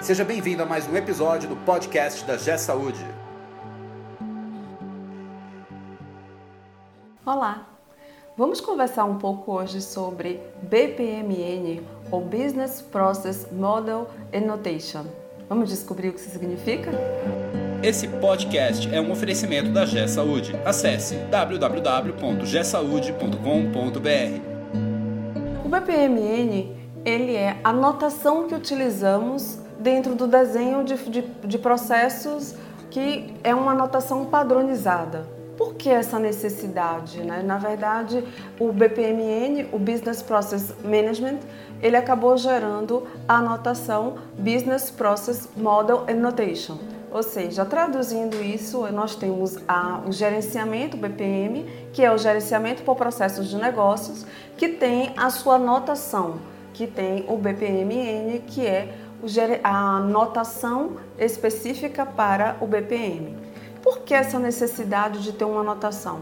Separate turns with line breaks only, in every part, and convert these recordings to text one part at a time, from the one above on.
Seja bem-vindo a mais um episódio do podcast da G Saúde.
Olá! Vamos conversar um pouco hoje sobre BPMN, ou Business Process Model Annotation. Vamos descobrir o que isso significa?
Esse podcast é um oferecimento da G Saúde. Acesse www.gsaude.com.br.
O BPMN ele é a notação que utilizamos dentro do desenho de, de, de processos que é uma notação padronizada. Por que essa necessidade? Né? Na verdade, o BPMN, o Business Process Management, ele acabou gerando a notação Business Process Model and Notation. Ou seja, traduzindo isso, nós temos a, o gerenciamento BPM, que é o gerenciamento por processos de negócios, que tem a sua notação, que tem o BPMN, que é a notação específica para o BPM. Por que essa necessidade de ter uma anotação?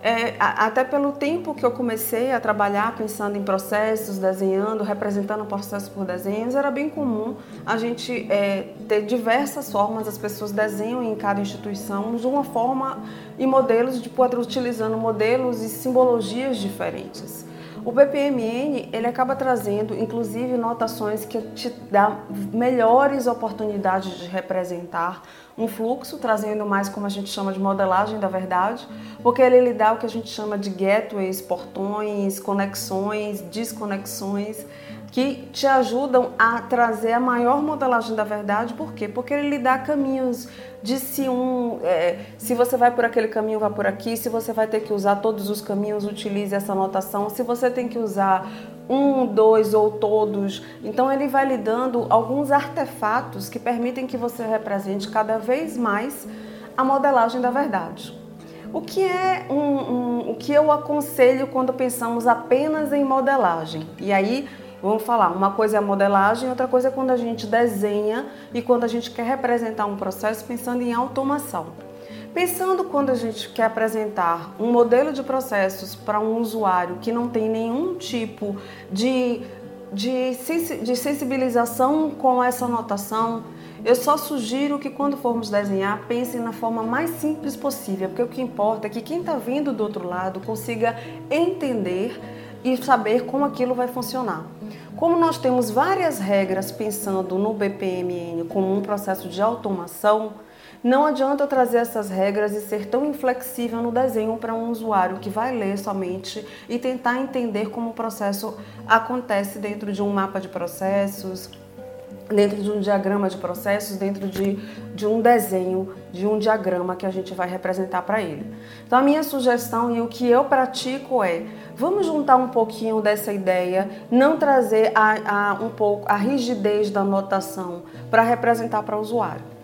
É, até pelo tempo que eu comecei a trabalhar pensando em processos, desenhando, representando processos por desenhos, era bem comum a gente é, ter diversas formas, as pessoas desenham em cada instituição de uma forma e modelos, de, utilizando modelos e simbologias diferentes. O BPMN ele acaba trazendo, inclusive, notações que te dá melhores oportunidades de representar um fluxo, trazendo mais como a gente chama de modelagem da verdade, porque ele lhe dá o que a gente chama de gateways, portões, conexões, desconexões, que te ajudam a trazer a maior modelagem da verdade. Por quê? Porque ele lhe dá caminhos de se um, é, se você vai por aquele caminho, vá por aqui. Se você vai ter que usar todos os caminhos, utilize essa anotação. Se você tem que usar um, dois ou todos, então ele vai lhe dando alguns artefatos que permitem que você represente cada vez mais a modelagem da verdade. O que é um, um, o que eu aconselho quando pensamos apenas em modelagem? E aí Vamos falar, uma coisa é a modelagem, outra coisa é quando a gente desenha e quando a gente quer representar um processo pensando em automação. Pensando quando a gente quer apresentar um modelo de processos para um usuário que não tem nenhum tipo de, de, de sensibilização com essa anotação, eu só sugiro que quando formos desenhar, pensem na forma mais simples possível, porque o que importa é que quem está vindo do outro lado consiga entender e saber como aquilo vai funcionar. Como nós temos várias regras pensando no BPMN como um processo de automação, não adianta trazer essas regras e ser tão inflexível no desenho para um usuário que vai ler somente e tentar entender como o processo acontece dentro de um mapa de processos, dentro de um diagrama de processos, dentro de, de um desenho, de um diagrama que a gente vai representar para ele. Então, a minha sugestão e o que eu pratico é: vamos juntar um pouquinho dessa ideia, não trazer a, a um pouco a rigidez da anotação para representar para o usuário.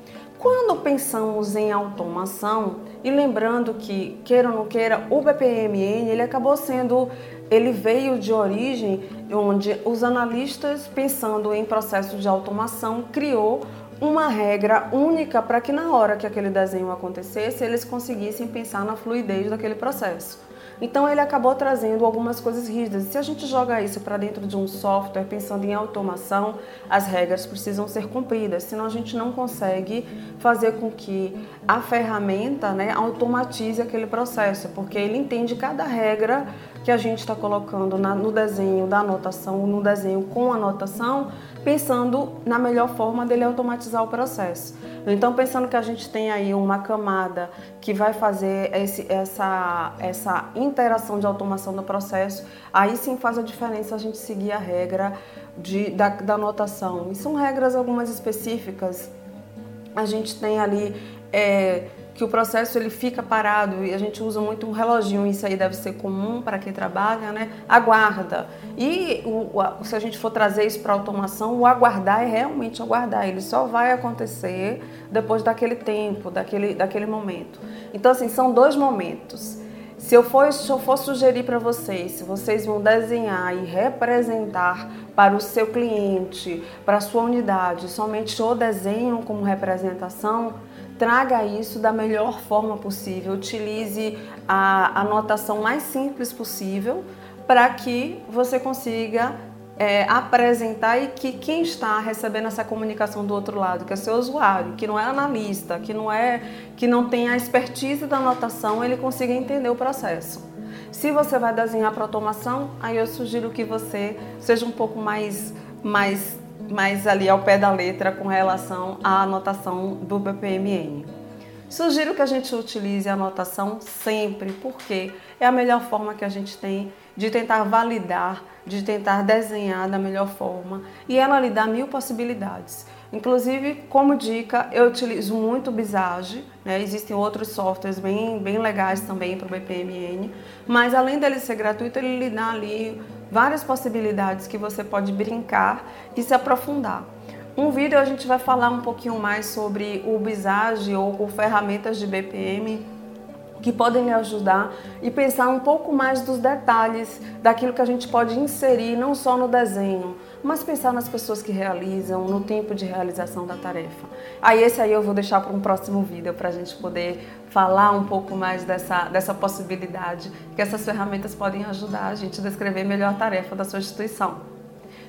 Quando pensamos em automação, e lembrando que, queira ou não queira, o BPMN ele acabou sendo ele veio de origem onde os analistas, pensando em processos de automação, criou uma regra única para que na hora que aquele desenho acontecesse, eles conseguissem pensar na fluidez daquele processo. Então ele acabou trazendo algumas coisas rígidas. Se a gente joga isso para dentro de um software, pensando em automação, as regras precisam ser cumpridas, senão a gente não consegue fazer com que a ferramenta né, automatize aquele processo, porque ele entende cada regra que a gente está colocando na, no desenho da anotação, no desenho com anotação, pensando na melhor forma dele automatizar o processo. Então, pensando que a gente tem aí uma camada que vai fazer esse, essa, essa interação de automação do processo, aí sim faz a diferença a gente seguir a regra de, da, da anotação. E são regras algumas específicas. A gente tem ali. É, que o processo ele fica parado e a gente usa muito um reloginho, isso aí deve ser comum para quem trabalha, né? Aguarda. E o, o, se a gente for trazer isso para automação, o aguardar é realmente aguardar, ele só vai acontecer depois daquele tempo, daquele, daquele momento. Então, assim, são dois momentos. Se eu for, se eu for sugerir para vocês, se vocês vão desenhar e representar para o seu cliente, para a sua unidade, somente o desenho como representação, traga isso da melhor forma possível, utilize a anotação mais simples possível para que você consiga é, apresentar e que quem está recebendo essa comunicação do outro lado, que é seu usuário, que não é analista, que não é que não tem a expertise da anotação, ele consiga entender o processo. Se você vai desenhar para automação, aí eu sugiro que você seja um pouco mais mais mais ali ao pé da letra com relação à anotação do BPMN. Sugiro que a gente utilize a anotação sempre, porque é a melhor forma que a gente tem de tentar validar, de tentar desenhar da melhor forma e ela lhe dá mil possibilidades. Inclusive, como dica, eu utilizo muito o Visage, né? existem outros softwares bem, bem legais também para o BPMN, mas além dele ser gratuito, ele lhe dá ali várias possibilidades que você pode brincar e se aprofundar. Um vídeo a gente vai falar um pouquinho mais sobre o Visage ou ferramentas de BPM que podem lhe ajudar e pensar um pouco mais dos detalhes daquilo que a gente pode inserir não só no desenho, mas pensar nas pessoas que realizam, no tempo de realização da tarefa. Aí esse aí eu vou deixar para um próximo vídeo para a gente poder falar um pouco mais dessa, dessa possibilidade que essas ferramentas podem ajudar a gente a descrever melhor a tarefa da sua instituição.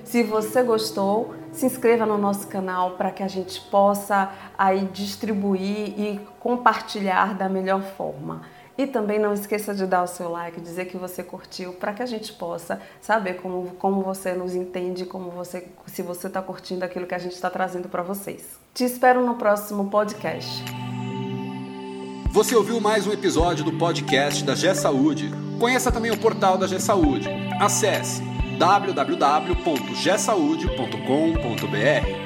Se você gostou, se inscreva no nosso canal para que a gente possa aí distribuir e compartilhar da melhor forma. E também não esqueça de dar o seu like, dizer que você curtiu, para que a gente possa saber como, como você nos entende, como você, se você está curtindo aquilo que a gente está trazendo para vocês. Te espero no próximo podcast.
Você ouviu mais um episódio do podcast da G Saúde. Conheça também o portal da G Saúde. Acesse www.gsaude.com.br